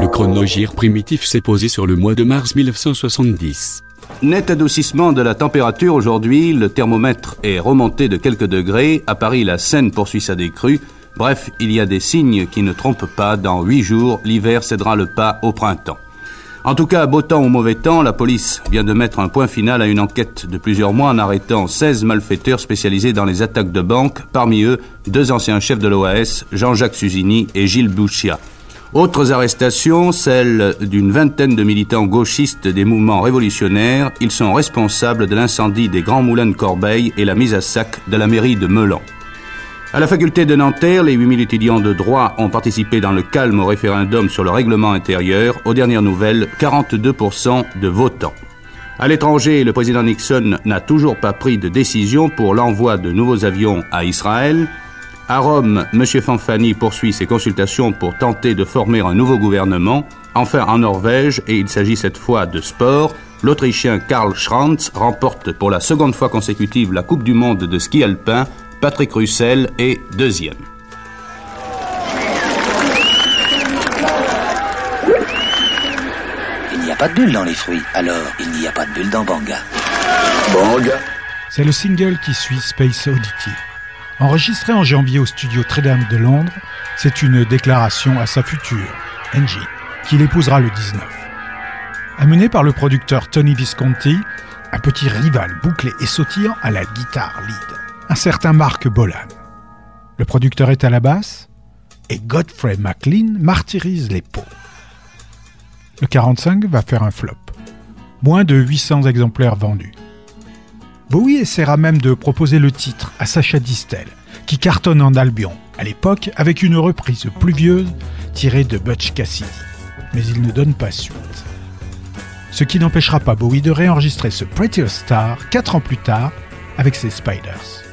Le chronogire primitif s'est posé sur le mois de mars 1970. Net adoucissement de la température aujourd'hui, le thermomètre est remonté de quelques degrés, à Paris la Seine poursuit sa décrue, bref, il y a des signes qui ne trompent pas, dans huit jours, l'hiver cédera le pas au printemps. En tout cas, beau temps ou mauvais temps, la police vient de mettre un point final à une enquête de plusieurs mois en arrêtant 16 malfaiteurs spécialisés dans les attaques de banque, parmi eux deux anciens chefs de l'OAS, Jean-Jacques Suzini et Gilles Bouchia. Autres arrestations, celles d'une vingtaine de militants gauchistes des mouvements révolutionnaires. Ils sont responsables de l'incendie des Grands Moulins de Corbeil et la mise à sac de la mairie de Melan. À la faculté de Nanterre, les 8000 étudiants de droit ont participé dans le calme au référendum sur le règlement intérieur. Aux dernières nouvelles, 42% de votants. À l'étranger, le président Nixon n'a toujours pas pris de décision pour l'envoi de nouveaux avions à Israël. À Rome, M. Fanfani poursuit ses consultations pour tenter de former un nouveau gouvernement. Enfin, en Norvège, et il s'agit cette fois de sport, l'Autrichien Karl Schranz remporte pour la seconde fois consécutive la Coupe du Monde de ski alpin. Patrick Russell est deuxième. Il n'y a pas de bulle dans les fruits, alors il n'y a pas de bulle dans Banga. Banga C'est le single qui suit Space Oddity. Enregistré en janvier au studio Tredam de Londres, c'est une déclaration à sa future, Angie, qu'il épousera le 19. Amené par le producteur Tony Visconti, un petit rival bouclé et sautillant à la guitare lead, un certain Mark Bolan. Le producteur est à la basse et Godfrey McLean martyrise les pots. Le 45 va faire un flop. Moins de 800 exemplaires vendus. Bowie essaiera même de proposer le titre à Sacha Distel, qui cartonne en Albion, à l'époque avec une reprise pluvieuse tirée de Butch Cassidy. Mais il ne donne pas suite. Ce qui n'empêchera pas Bowie de réenregistrer ce Prettier Star quatre ans plus tard avec ses Spiders.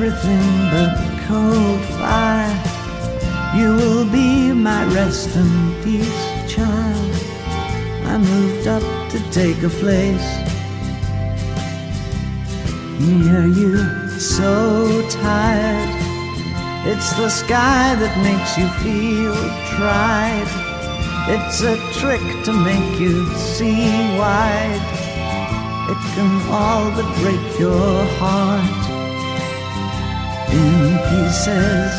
Everything but cold fire. You will be my rest and peace, child. I moved up to take a place near you, so tired. It's the sky that makes you feel tried. It's a trick to make you see wide it can all but break your heart in pieces.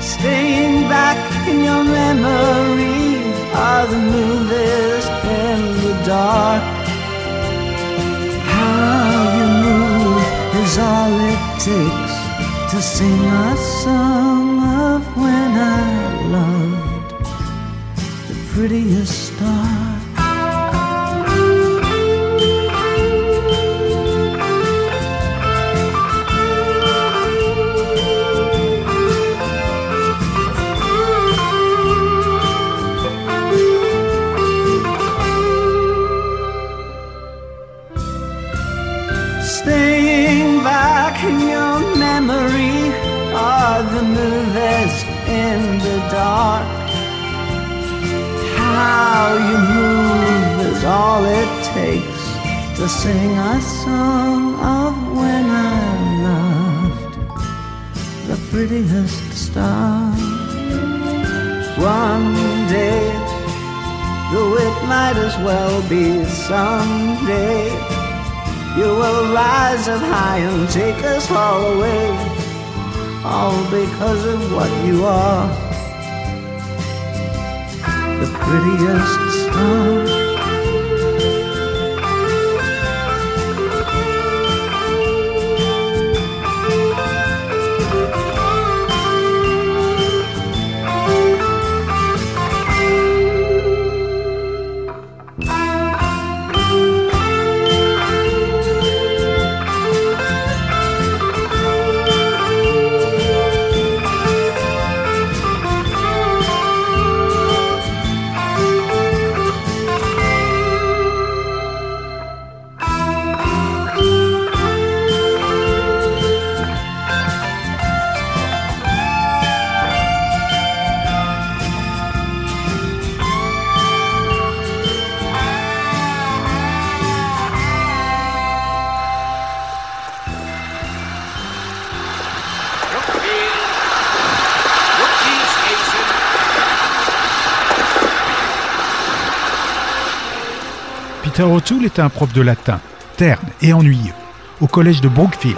Staying back in your memory are the movies in the dark. How you move is all it takes to sing a song of when I loved the prettiest star. You move is all it takes to sing a song of when I loved the prettiest star. One day, though it might as well be someday. You will rise up high and take us all away, all because of what you are. The prettiest star. Peter O'Toole est un prof de latin, terne et ennuyeux, au collège de Brookfield.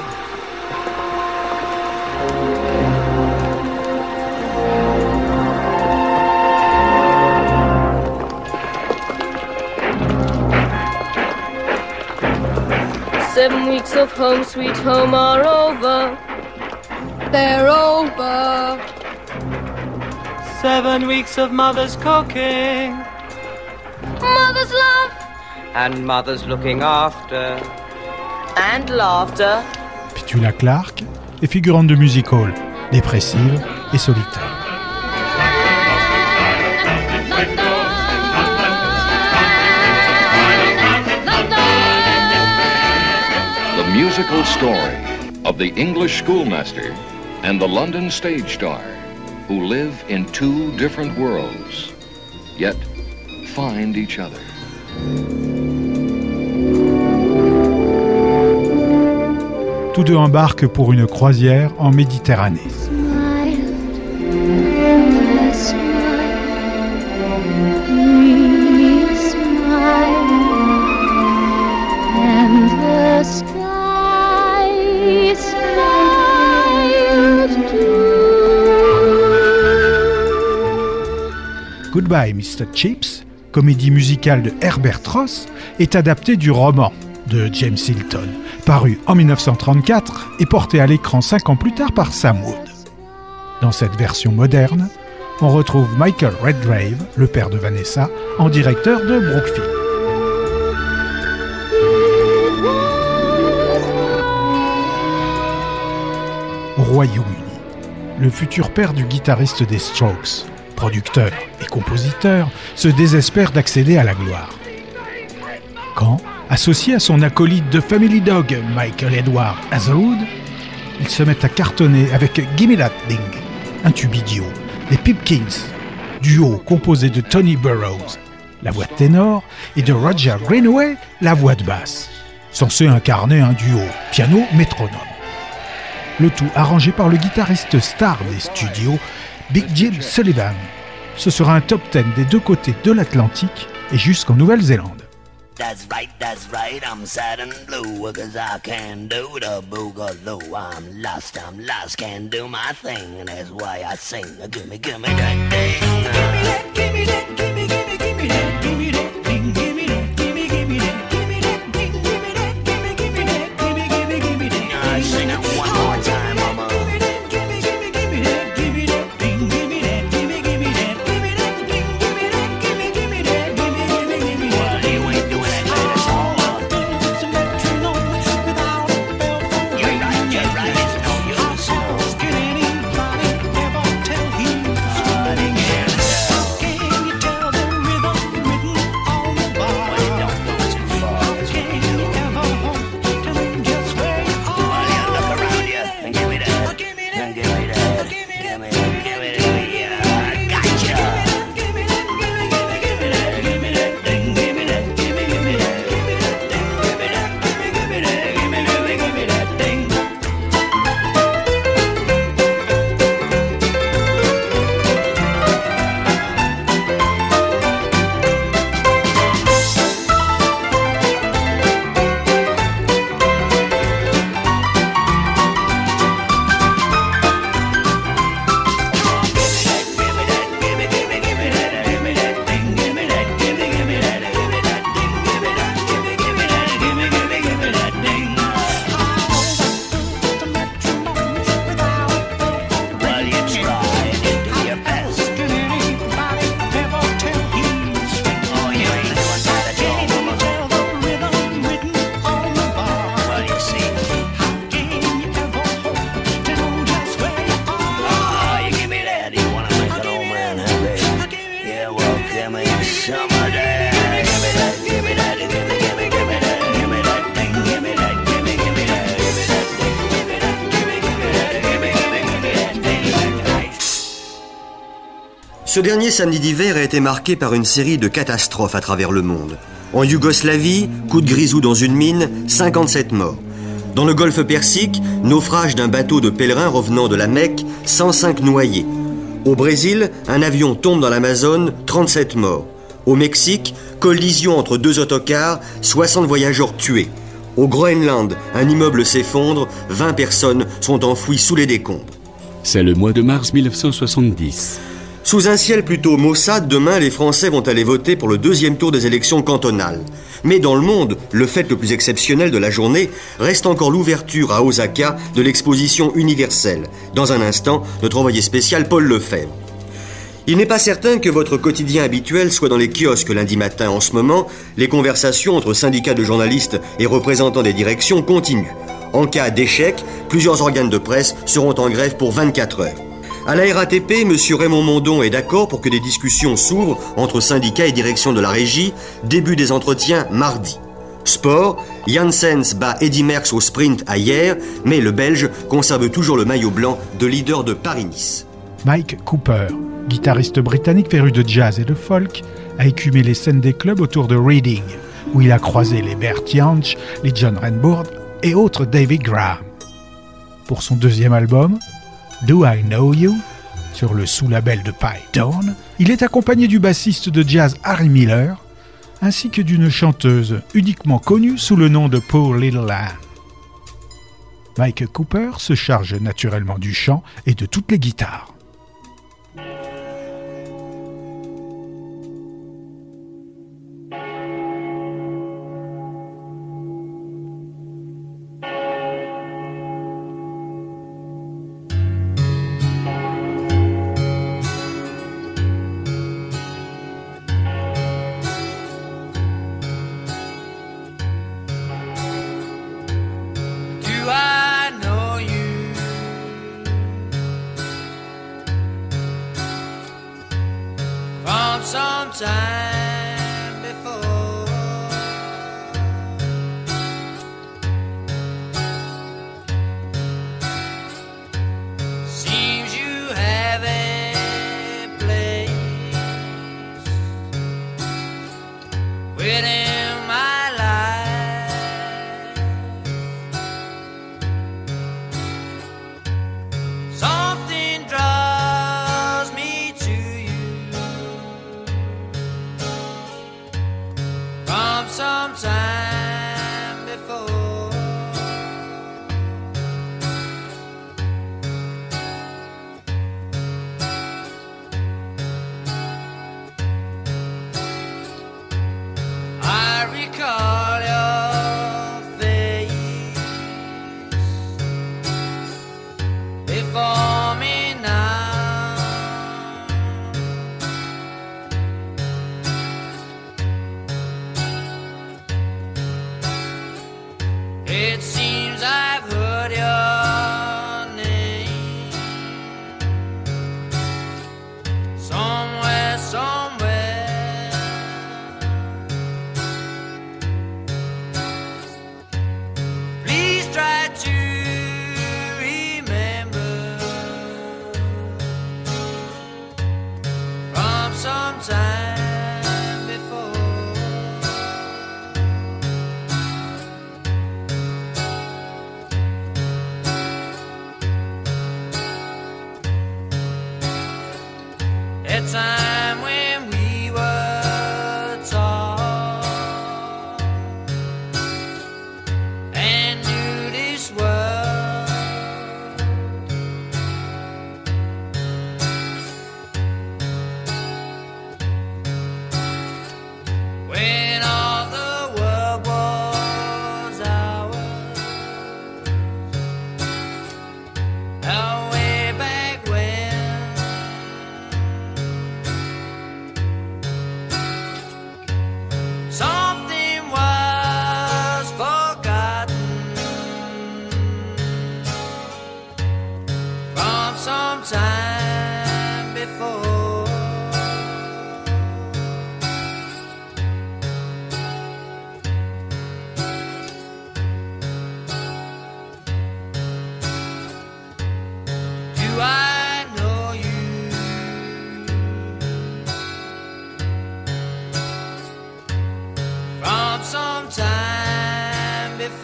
Seven weeks of home, sweet home are over. They're over. Seven weeks of mother's cooking and mother's looking after and laughter. Petula Clark est figurante de music hall, dépressive et solitaire. The musical story of the English schoolmaster and the London stage star who live in two different worlds, yet find each other. Tous deux embarquent pour une croisière en Méditerranée. Goodbye Mr. Chips, comédie musicale de Herbert Ross, est adaptée du roman de James Hilton, paru en 1934 et porté à l'écran cinq ans plus tard par Sam Wood. Dans cette version moderne, on retrouve Michael Redgrave, le père de Vanessa, en directeur de Brookfield. Au Royaume-Uni, le futur père du guitariste des Strokes, producteur et compositeur, se désespère d'accéder à la gloire. Quand, associé à son acolyte de Family Dog, Michael Edward Hazelwood, il se met à cartonner avec Gimme That Thing, un tube idiot, des Pipkins, duo composé de Tony Burrows, la voix de ténor, et de Roger Greenaway, la voix de basse, censé incarner un duo piano-métronome. Le tout arrangé par le guitariste star des studios, Big Jim Sullivan. Ce sera un top 10 des deux côtés de l'Atlantique et jusqu'en Nouvelle-Zélande. That's right, that's right, I'm sad and blue, cause I can't do the boogaloo. I'm lost, I'm lost, can't do my thing, and that's why I sing. Gimme, gimme that thing. Gimme that, gimme that, gimme, gimme, gimme that, gimme that Ce dernier samedi d'hiver a été marqué par une série de catastrophes à travers le monde. En Yougoslavie, coup de grisou dans une mine, 57 morts. Dans le golfe Persique, naufrage d'un bateau de pèlerins revenant de la Mecque, 105 noyés. Au Brésil, un avion tombe dans l'Amazone, 37 morts. Au Mexique, collision entre deux autocars, 60 voyageurs tués. Au Groenland, un immeuble s'effondre, 20 personnes sont enfouies sous les décombres. C'est le mois de mars 1970. Sous un ciel plutôt maussade, demain, les Français vont aller voter pour le deuxième tour des élections cantonales. Mais dans le monde, le fait le plus exceptionnel de la journée reste encore l'ouverture à Osaka de l'exposition universelle. Dans un instant, notre envoyé spécial Paul Lefebvre. Il n'est pas certain que votre quotidien habituel soit dans les kiosques lundi matin. En ce moment, les conversations entre syndicats de journalistes et représentants des directions continuent. En cas d'échec, plusieurs organes de presse seront en grève pour 24 heures. À la RATP, M. Raymond Mondon est d'accord pour que des discussions s'ouvrent entre syndicats et direction de la régie, début des entretiens mardi. Sport, Janssens bat Eddy Merckx au sprint à hier, mais le Belge conserve toujours le maillot blanc de leader de Paris-Nice. Mike Cooper, guitariste britannique féru de jazz et de folk, a écumé les scènes des clubs autour de Reading, où il a croisé les Bert Jansch, les John Renbourn et autres David Graham. Pour son deuxième album, Do I Know You sur le sous-label de Python, il est accompagné du bassiste de jazz Harry Miller, ainsi que d'une chanteuse uniquement connue sous le nom de Paul Little Ann. Mike Cooper se charge naturellement du chant et de toutes les guitares.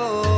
for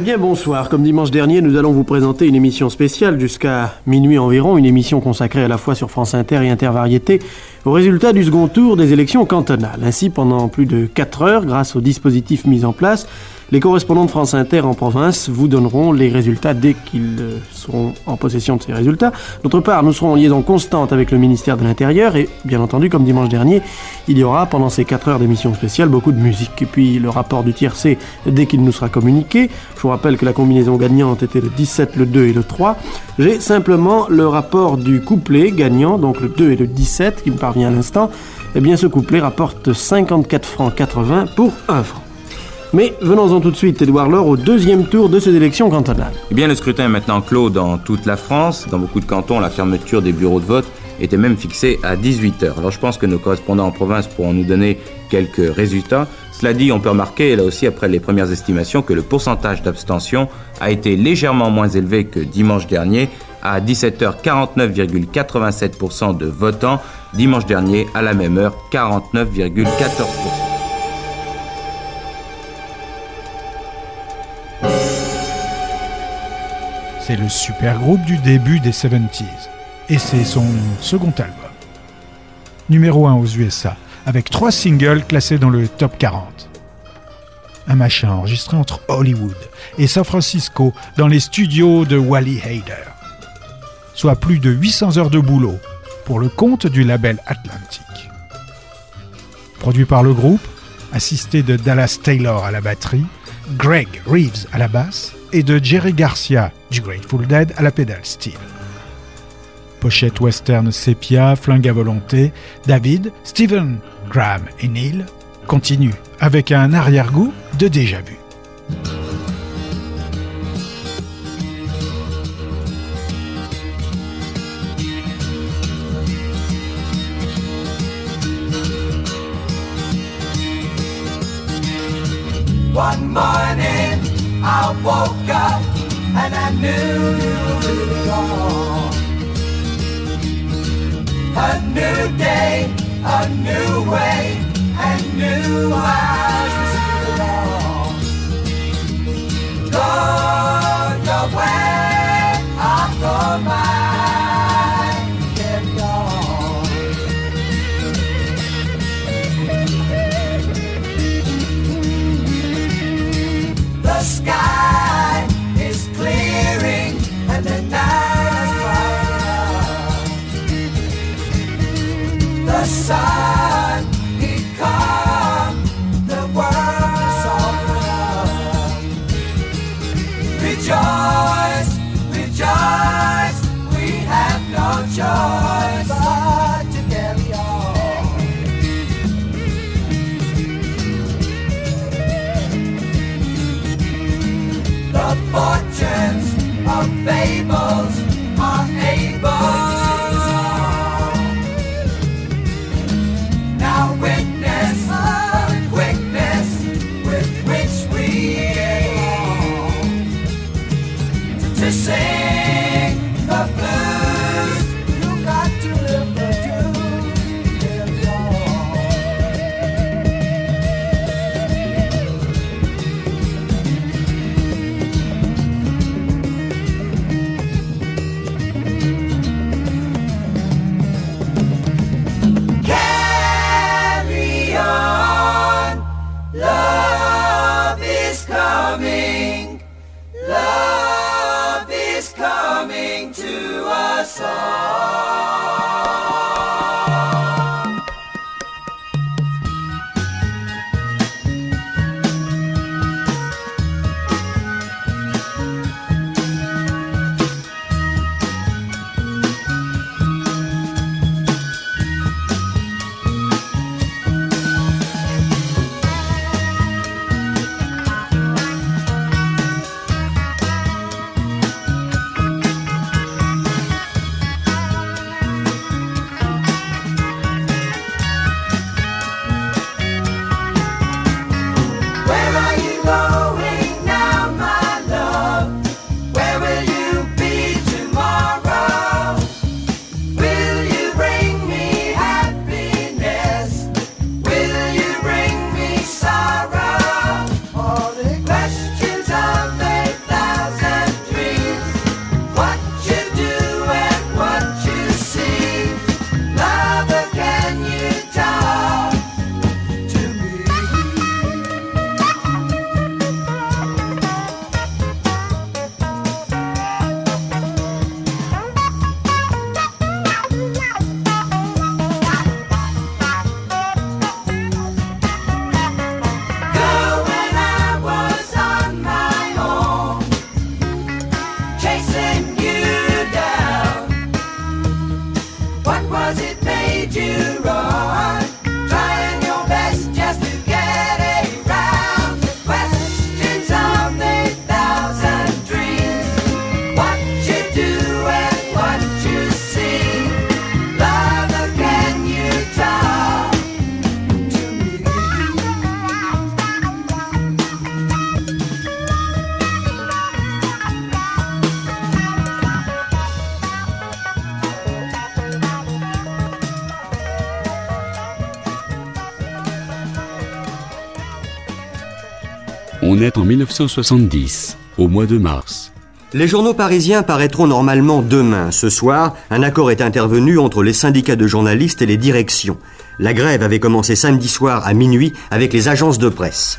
Eh bien bonsoir, comme dimanche dernier, nous allons vous présenter une émission spéciale jusqu'à minuit environ, une émission consacrée à la fois sur France Inter et Intervariété aux résultats du second tour des élections cantonales. Ainsi, pendant plus de 4 heures, grâce aux dispositifs mis en place, les correspondants de France Inter en province vous donneront les résultats dès qu'ils euh, seront en possession de ces résultats. D'autre part, nous serons en liaison constante avec le ministère de l'Intérieur et, bien entendu, comme dimanche dernier, il y aura pendant ces 4 heures d'émission spéciale beaucoup de musique. Et puis le rapport du tiercé dès qu'il nous sera communiqué. Je vous rappelle que la combinaison gagnante était le 17, le 2 et le 3. J'ai simplement le rapport du couplet gagnant, donc le 2 et le 17, qui me parvient à l'instant. Eh bien, ce couplet rapporte 54 francs 80 pour 1 franc. Mais venons-en tout de suite, Édouard Laure, au deuxième tour de ces élections cantonales. Eh bien, le scrutin est maintenant clos dans toute la France. Dans beaucoup de cantons, la fermeture des bureaux de vote était même fixée à 18h. Alors je pense que nos correspondants en province pourront nous donner quelques résultats. Cela dit, on peut remarquer, là aussi après les premières estimations, que le pourcentage d'abstention a été légèrement moins élevé que dimanche dernier, à 17h 49,87% de votants, dimanche dernier à la même heure 49,14%. C'est le super groupe du début des 70s. Et c'est son second album. Numéro 1 aux USA, avec trois singles classés dans le top 40. Un machin enregistré entre Hollywood et San Francisco dans les studios de Wally Hader. Soit plus de 800 heures de boulot pour le compte du label Atlantic. Produit par le groupe, assisté de Dallas Taylor à la batterie, Greg Reeves à la basse et de Jerry Garcia du Grateful Dead à la pédale steel. Pochette western sépia, flingue à volonté, David, Stephen, Graham et Neil continuent avec un arrière-goût de déjà-vu. I woke up and I knew it all. A new day, a new way, and new eyes to see it all. Go your way, On est en 1970, au mois de mars. Les journaux parisiens paraîtront normalement demain. Ce soir, un accord est intervenu entre les syndicats de journalistes et les directions. La grève avait commencé samedi soir à minuit avec les agences de presse.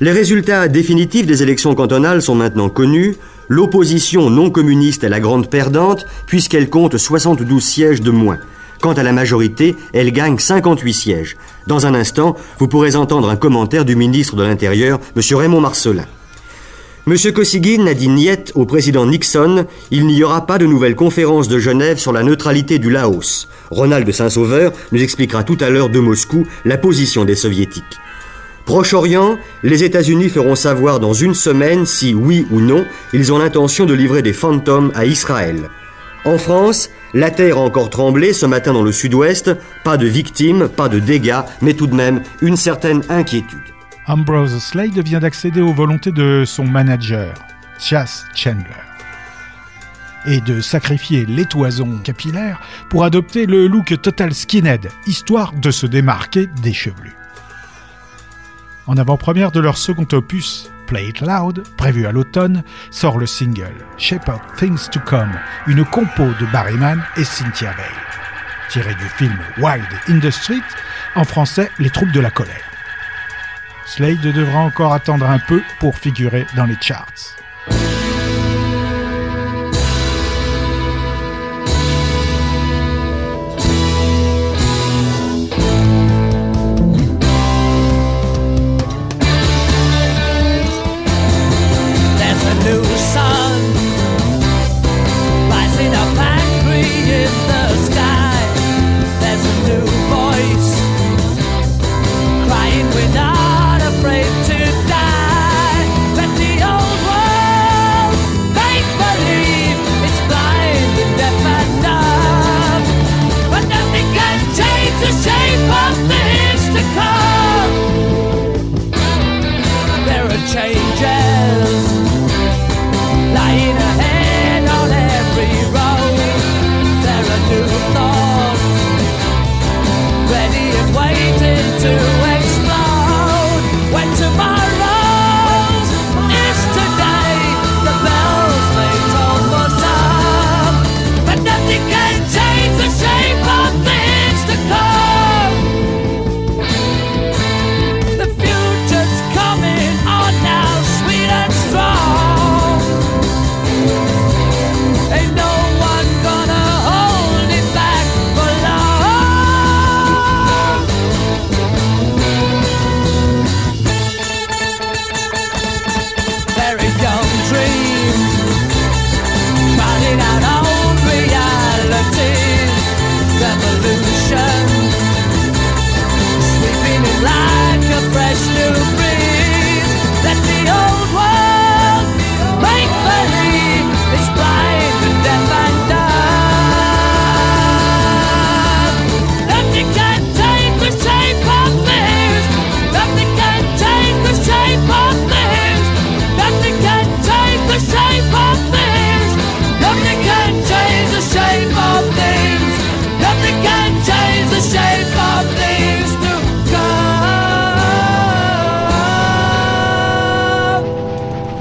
Les résultats définitifs des élections cantonales sont maintenant connus. L'opposition non communiste est la grande perdante puisqu'elle compte 72 sièges de moins. Quant à la majorité, elle gagne 58 sièges. Dans un instant, vous pourrez entendre un commentaire du ministre de l'Intérieur, M. Raymond Marcelin. Monsieur Kosygin a dit niet au président Nixon, il n'y aura pas de nouvelle conférence de Genève sur la neutralité du Laos. Ronald de Saint-Sauveur nous expliquera tout à l'heure de Moscou la position des soviétiques. Proche-Orient, les États-Unis feront savoir dans une semaine si, oui ou non, ils ont l'intention de livrer des fantômes à Israël. En France, la terre a encore tremblé ce matin dans le sud-ouest, pas de victimes, pas de dégâts, mais tout de même une certaine inquiétude. Ambrose Slade vient d'accéder aux volontés de son manager, Chas Chandler, et de sacrifier les toisons capillaires pour adopter le look total skinhead, histoire de se démarquer des chevelus. En avant-première de leur second opus, Play It Loud, prévu à l'automne, sort le single Shape of Things to Come, une compo de Barryman et Cynthia Vale, tiré du film Wild in the Street, en français Les troupes de la colère. Slade devra encore attendre un peu pour figurer dans les charts.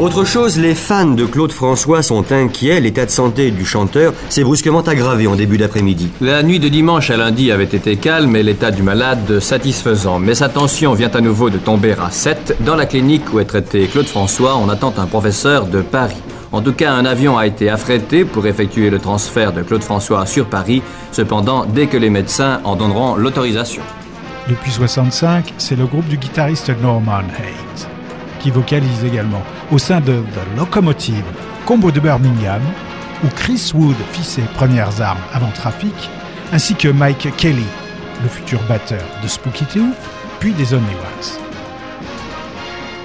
Autre chose, les fans de Claude François sont inquiets. L'état de santé du chanteur s'est brusquement aggravé en début d'après-midi. La nuit de dimanche à lundi avait été calme et l'état du malade satisfaisant. Mais sa tension vient à nouveau de tomber à 7. Dans la clinique où est traité Claude François, on attend un professeur de Paris. En tout cas, un avion a été affrété pour effectuer le transfert de Claude François sur Paris. Cependant, dès que les médecins en donneront l'autorisation. Depuis 65, c'est le groupe du guitariste Norman Haight, qui vocalise également au sein de The Locomotive, combo de Birmingham, où Chris Wood fit ses premières armes avant Trafic, ainsi que Mike Kelly, le futur batteur de Spooky Tooth, puis des Only Ones.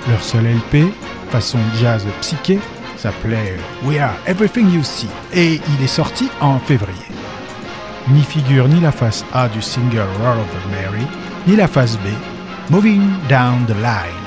Leur seul LP, façon jazz psyché, s'appelait We Are Everything You See et il est sorti en février. N'y figure ni la face A du single Roll Over Mary, ni la face B, Moving Down the Line.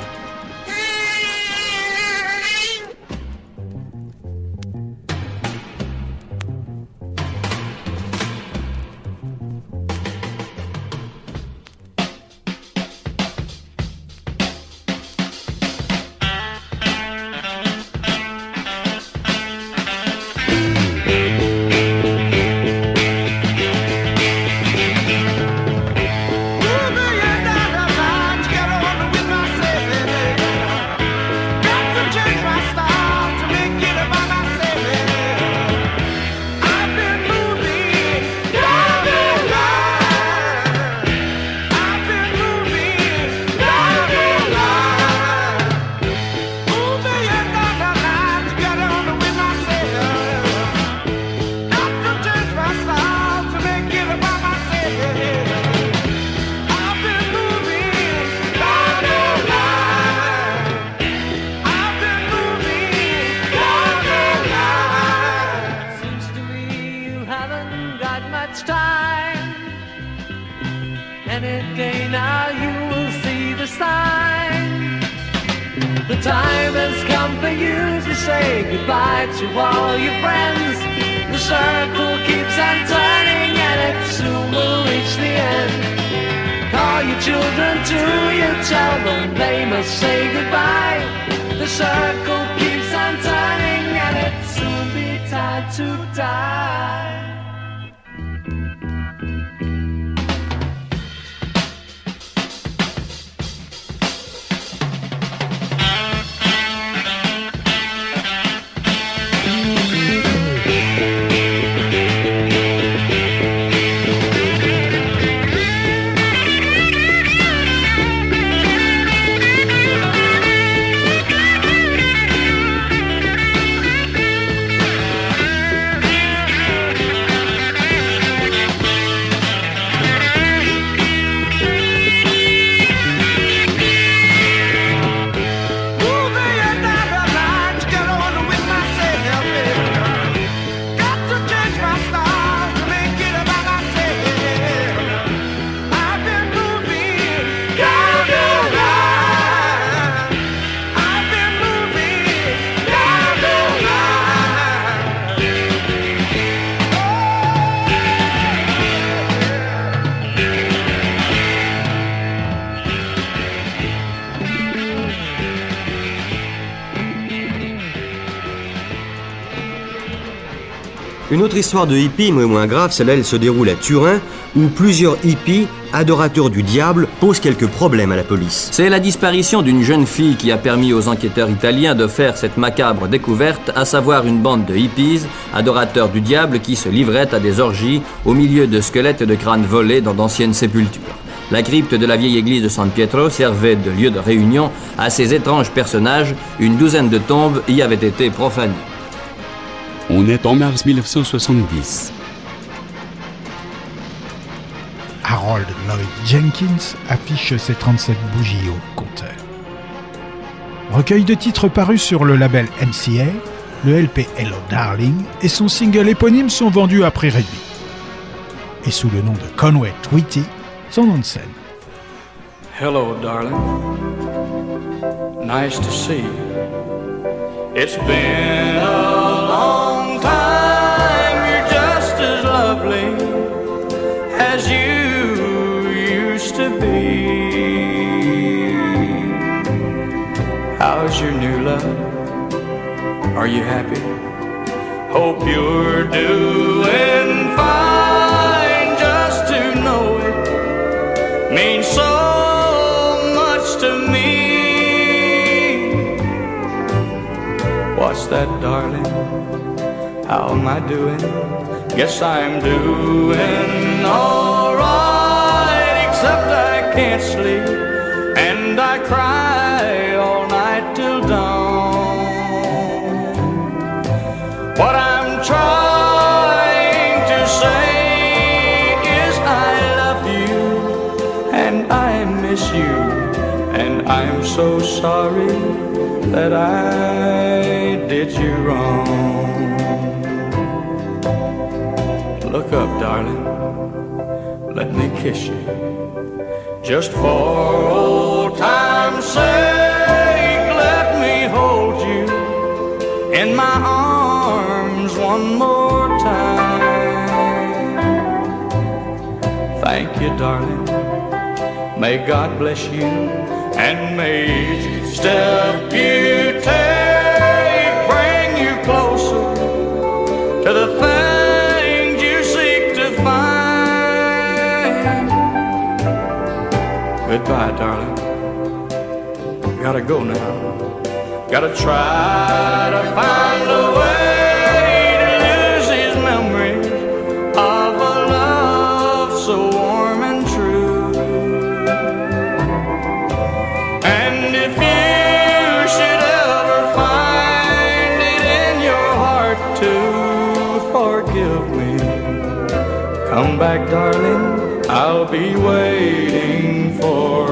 Autre histoire de hippie, mais moins grave, celle-là, elle se déroule à Turin, où plusieurs hippies, adorateurs du diable, posent quelques problèmes à la police. C'est la disparition d'une jeune fille qui a permis aux enquêteurs italiens de faire cette macabre découverte, à savoir une bande de hippies, adorateurs du diable, qui se livraient à des orgies au milieu de squelettes de crânes volés dans d'anciennes sépultures. La crypte de la vieille église de San Pietro servait de lieu de réunion à ces étranges personnages. Une douzaine de tombes y avaient été profanées. On est en mars 1970. Harold Lloyd Jenkins affiche ses 37 bougies au compteur. Recueil de titres parus sur le label MCA, le LP Hello Darling et son single éponyme sont vendus à prix réduit. Et sous le nom de Conway Twitty, son nom de scène. Hello, darling. Nice to see you. It's been you happy? Hope you're doing fine. Just to know it means so much to me. What's that, darling? How am I doing? Guess I'm doing alright, except I can't sleep and I cry so sorry that I did you wrong. Look up, darling, let me kiss you, just for old time's sake. Let me hold you in my arms one more time. Thank you, darling. May God bless you and may each step you take bring you closer to the things you seek to find. Goodbye, darling. Gotta go now. Gotta try to find a way back, darling. I'll be waiting for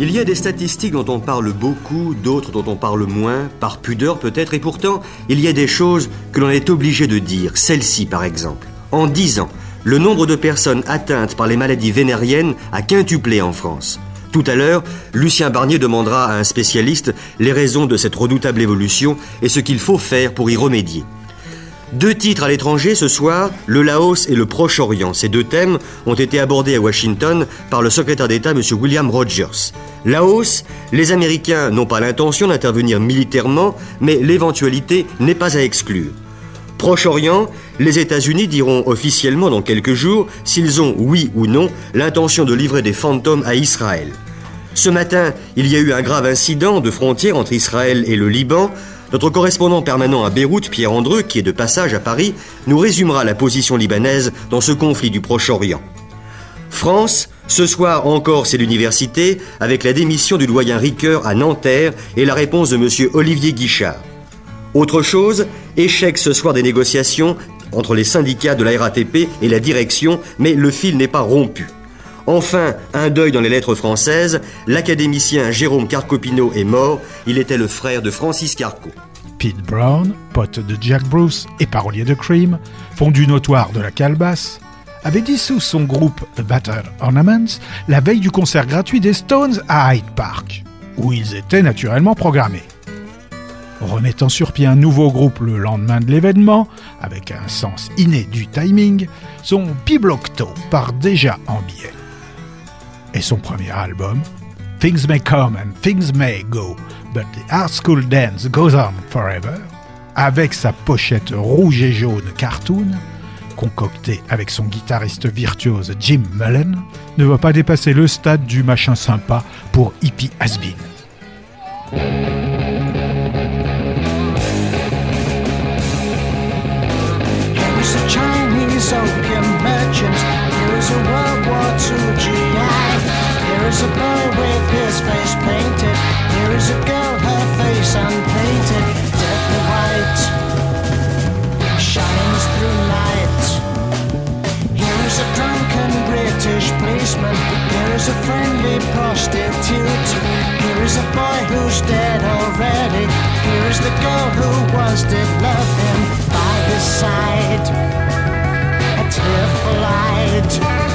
Il y a des statistiques dont on parle beaucoup, d'autres dont on parle moins, par pudeur peut-être, et pourtant, il y a des choses que l'on est obligé de dire. Celle-ci, par exemple. En 10 ans, le nombre de personnes atteintes par les maladies vénériennes a quintuplé en France. Tout à l'heure, Lucien Barnier demandera à un spécialiste les raisons de cette redoutable évolution et ce qu'il faut faire pour y remédier. Deux titres à l'étranger ce soir, le Laos et le Proche-Orient. Ces deux thèmes ont été abordés à Washington par le secrétaire d'État M. William Rogers. Laos, les Américains n'ont pas l'intention d'intervenir militairement, mais l'éventualité n'est pas à exclure. Proche-Orient, les États-Unis diront officiellement dans quelques jours s'ils ont, oui ou non, l'intention de livrer des fantômes à Israël. Ce matin, il y a eu un grave incident de frontière entre Israël et le Liban. Notre correspondant permanent à Beyrouth, Pierre Andreu, qui est de passage à Paris, nous résumera la position libanaise dans ce conflit du Proche-Orient. France, ce soir encore c'est l'université, avec la démission du doyen Ricoeur à Nanterre et la réponse de M. Olivier Guichard. Autre chose, échec ce soir des négociations entre les syndicats de la RATP et la direction, mais le fil n'est pas rompu. Enfin, un deuil dans les lettres françaises, l'académicien Jérôme Carcopino est mort, il était le frère de Francis Carco. Pete Brown, pote de Jack Bruce et parolier de Cream, fondu notoire de la calebasse, avait dissous son groupe The Battle Ornaments la veille du concert gratuit des Stones à Hyde Park, où ils étaient naturellement programmés. Remettant sur pied un nouveau groupe le lendemain de l'événement, avec un sens inné du timing, son Piblocto part déjà en billet. Son premier album, Things May Come and Things May Go, but the Art School Dance Goes On Forever, avec sa pochette rouge et jaune cartoon, concoctée avec son guitariste virtuose Jim Mullen, ne va pas dépasser le stade du machin sympa pour Hippie Hasbin. Painted. Here is a girl, her face unpainted. Deadly white shines through night. Here is a drunken British policeman. Here is a friendly prostitute. Here is a boy who's dead already. Here is the girl who once did love him by his side. A tearful light.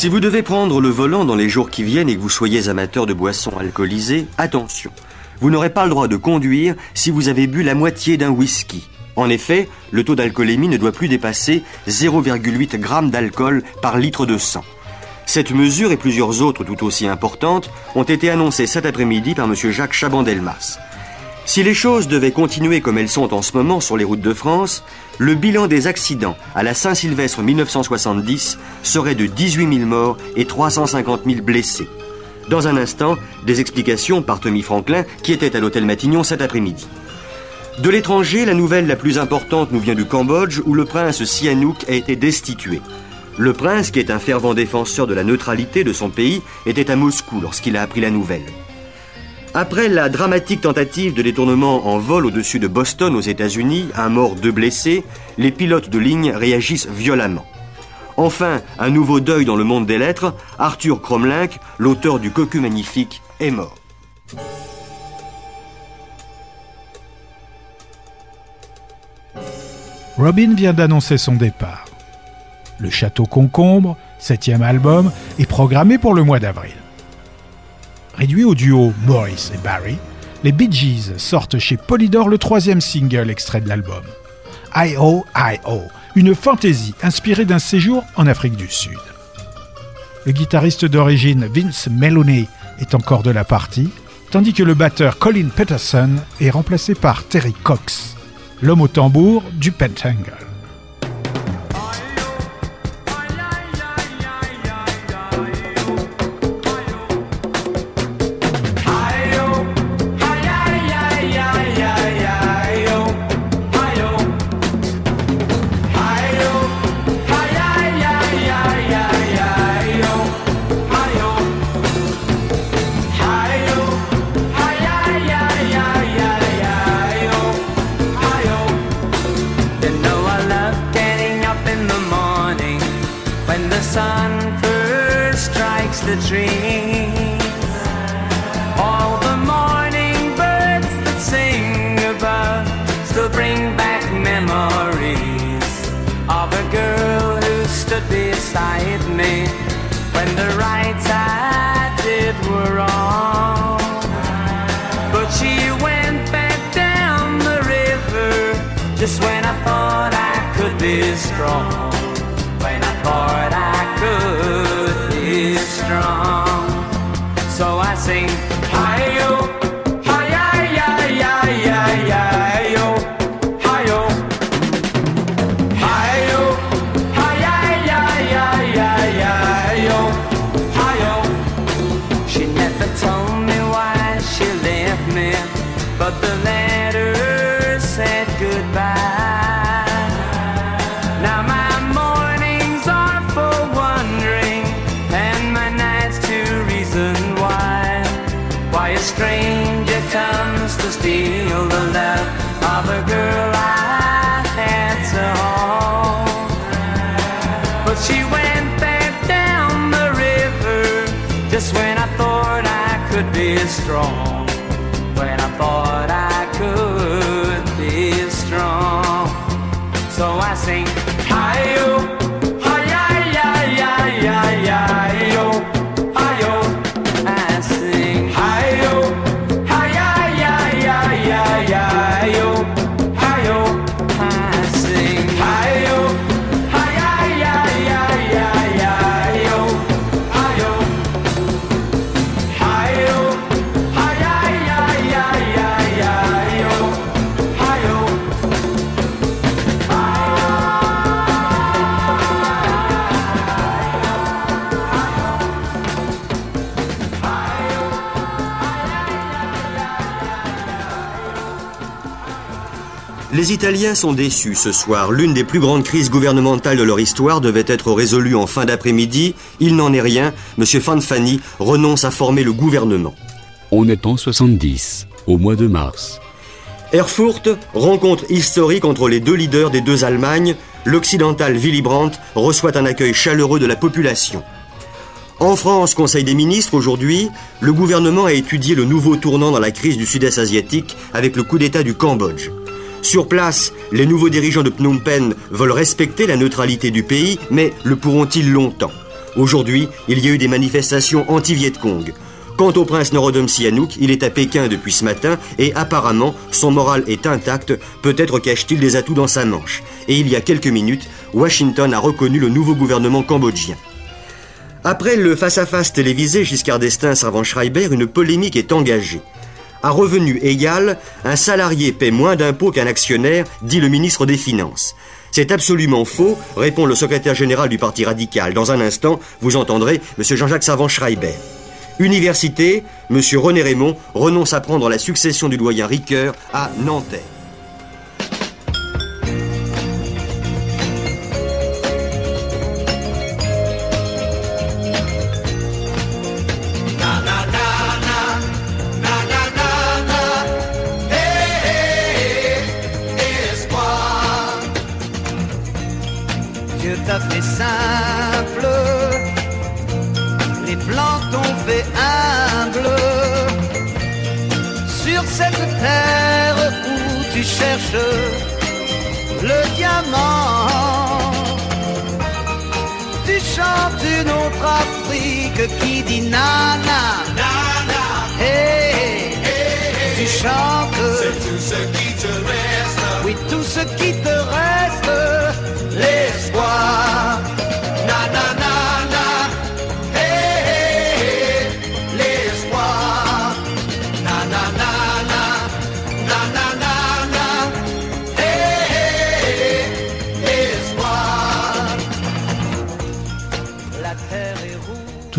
Si vous devez prendre le volant dans les jours qui viennent et que vous soyez amateur de boissons alcoolisées, attention. Vous n'aurez pas le droit de conduire si vous avez bu la moitié d'un whisky. En effet, le taux d'alcoolémie ne doit plus dépasser 0,8 g d'alcool par litre de sang. Cette mesure et plusieurs autres tout aussi importantes ont été annoncées cet après-midi par M. Jacques Chaban-Delmas. Si les choses devaient continuer comme elles sont en ce moment sur les routes de France, le bilan des accidents à la Saint-Sylvestre 1970 serait de 18 000 morts et 350 000 blessés. Dans un instant, des explications par Tommy Franklin qui était à l'hôtel Matignon cet après-midi. De l'étranger, la nouvelle la plus importante nous vient du Cambodge où le prince Sihanouk a été destitué. Le prince, qui est un fervent défenseur de la neutralité de son pays, était à Moscou lorsqu'il a appris la nouvelle. Après la dramatique tentative de détournement en vol au-dessus de Boston aux États-Unis, un mort, deux blessés, les pilotes de ligne réagissent violemment. Enfin, un nouveau deuil dans le monde des lettres, Arthur Cromlink, l'auteur du Cocu magnifique, est mort. Robin vient d'annoncer son départ. Le Château Concombre, septième album, est programmé pour le mois d'avril. Réduit au duo Maurice et Barry, les Bee Gees sortent chez Polydor le troisième single extrait de l'album. I.O. I.O., une fantaisie inspirée d'un séjour en Afrique du Sud. Le guitariste d'origine Vince Meloney est encore de la partie, tandis que le batteur Colin Peterson est remplacé par Terry Cox, l'homme au tambour du Pentangle. Les Italiens sont déçus ce soir. L'une des plus grandes crises gouvernementales de leur histoire devait être résolue en fin d'après-midi. Il n'en est rien. Monsieur Fanfani renonce à former le gouvernement. On est en 70, au mois de mars. Erfurt, rencontre historique entre les deux leaders des deux Allemagnes, l'occidental Willy Brandt reçoit un accueil chaleureux de la population. En France, Conseil des ministres, aujourd'hui, le gouvernement a étudié le nouveau tournant dans la crise du sud-est asiatique avec le coup d'État du Cambodge. Sur place, les nouveaux dirigeants de Phnom Penh veulent respecter la neutralité du pays, mais le pourront-ils longtemps? Aujourd'hui, il y a eu des manifestations anti-Viet Cong. Quant au prince Norodom Sihanouk, il est à Pékin depuis ce matin et apparemment son moral est intact, peut-être cache-t-il des atouts dans sa manche. Et il y a quelques minutes, Washington a reconnu le nouveau gouvernement cambodgien. Après le face-à-face télévisé Giscard d'Estaing servant Schreiber, une polémique est engagée. À revenu égal, un salarié paie moins d'impôts qu'un actionnaire, dit le ministre des Finances. C'est absolument faux, répond le secrétaire général du Parti radical. Dans un instant, vous entendrez M. Jean-Jacques Savant-Schreiber. Université, M. René Raymond renonce à prendre la succession du doyen Ricoeur à Nanterre. Le diamant, tu chantes une autre Afrique qui dit nana, nana, hey, tu chantes. C'est tout ce qui te reste. Oui, tout ce qui te reste, l'espoir. Na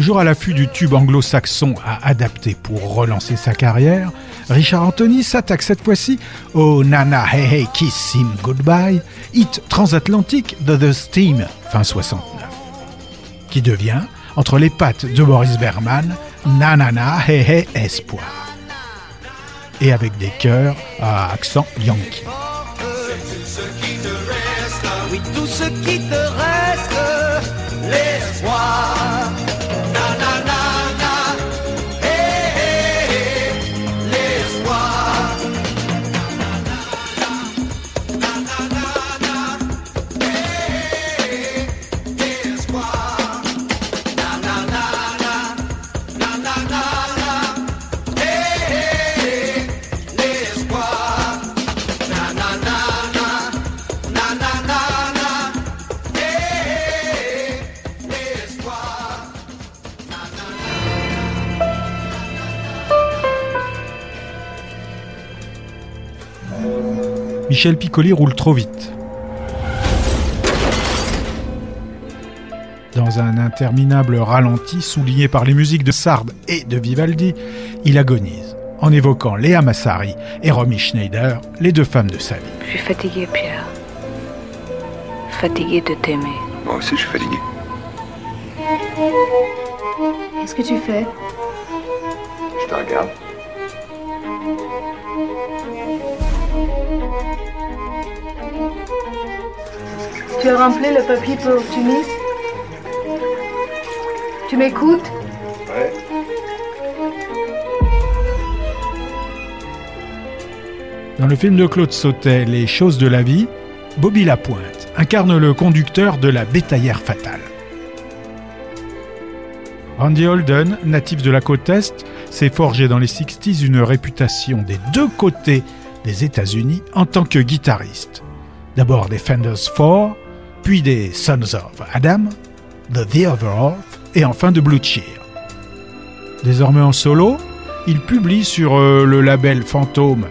Toujours à l'affût du tube anglo-saxon à adapter pour relancer sa carrière, Richard Anthony s'attaque cette fois-ci au Nana Hey Hey Kiss Him Goodbye, hit transatlantique de The Steam fin 69, qui devient, entre les pattes de Boris Berman, Nanana Hey Hey Espoir, et avec des chœurs à accent yankee. Michel Piccoli roule trop vite. Dans un interminable ralenti souligné par les musiques de Sard et de Vivaldi, il agonise, en évoquant Léa Massari et Romy Schneider, les deux femmes de sa vie. Je suis fatiguée, Pierre. Fatiguée de t'aimer. Moi aussi, je suis fatigué. Qu'est-ce que tu fais? Je te regarde. Tu as rempli le papier pour Tunis Tu m'écoutes? Ouais. Dans le film de Claude Sautet, Les choses de la vie, Bobby Lapointe incarne le conducteur de la bétaillère fatale. Randy Holden, natif de la côte Est, s'est forgé dans les 60s une réputation des deux côtés des États-Unis en tant que guitariste. D'abord des Fenders 4, puis des Sons of Adam, The The Other Half et enfin de Blue Cheer. Désormais en solo, il publie sur euh, le label Fantôme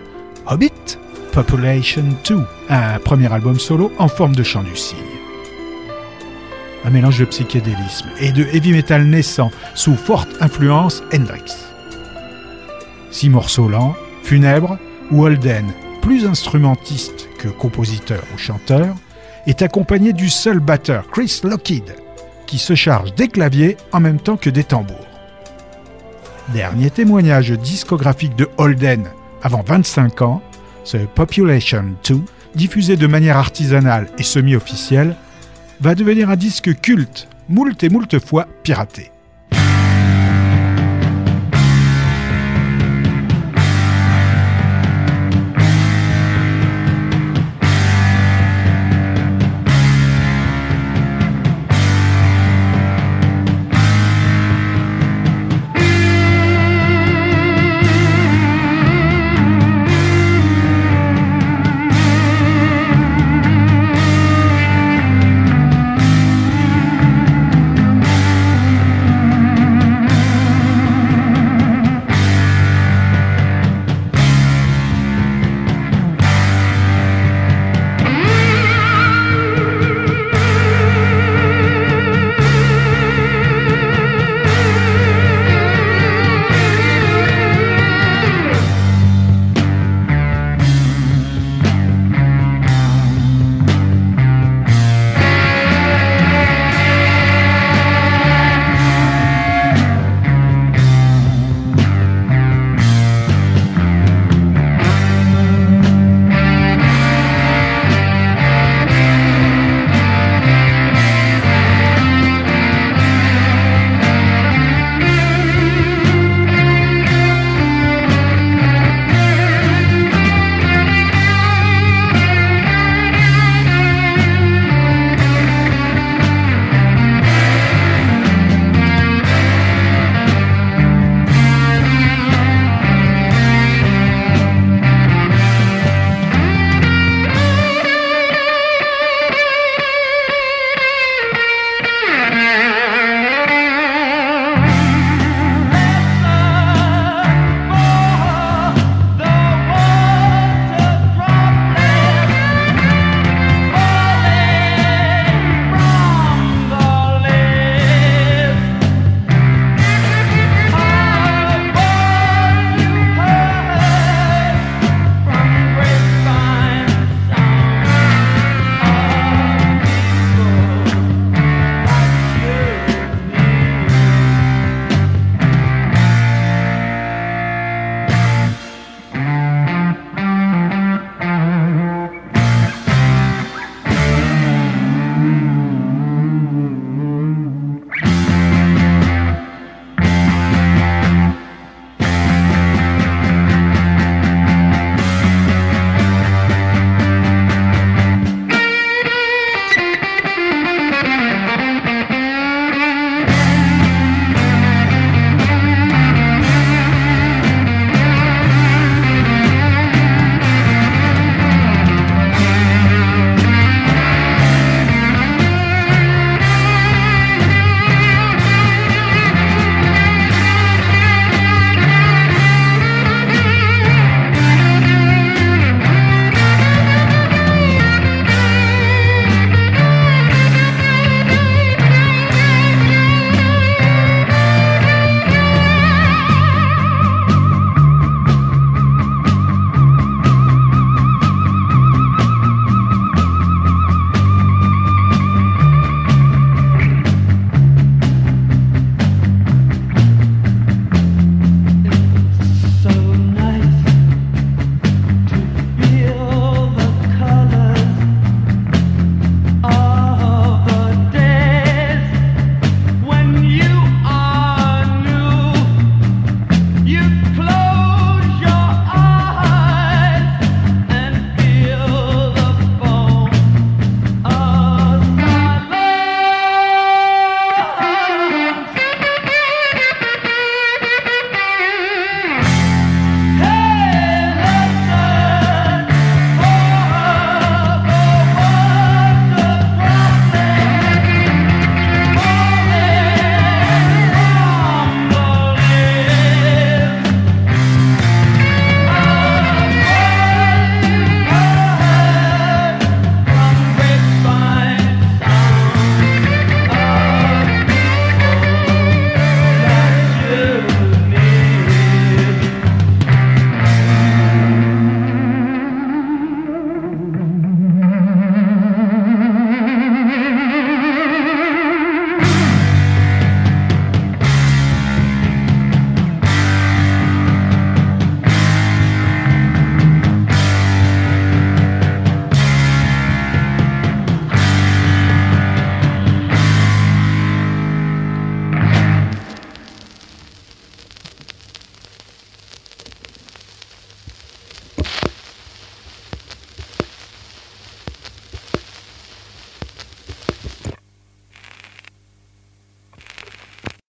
Hobbit Population 2, un premier album solo en forme de chant du cygne. Un mélange de psychédélisme et de heavy metal naissant sous forte influence Hendrix. Six morceaux lents, funèbres, Holden, plus instrumentiste que compositeur ou chanteur, est accompagné du seul batteur Chris Lockheed, qui se charge des claviers en même temps que des tambours. Dernier témoignage discographique de Holden avant 25 ans, ce Population 2, diffusé de manière artisanale et semi-officielle, va devenir un disque culte, moult et moult fois piraté.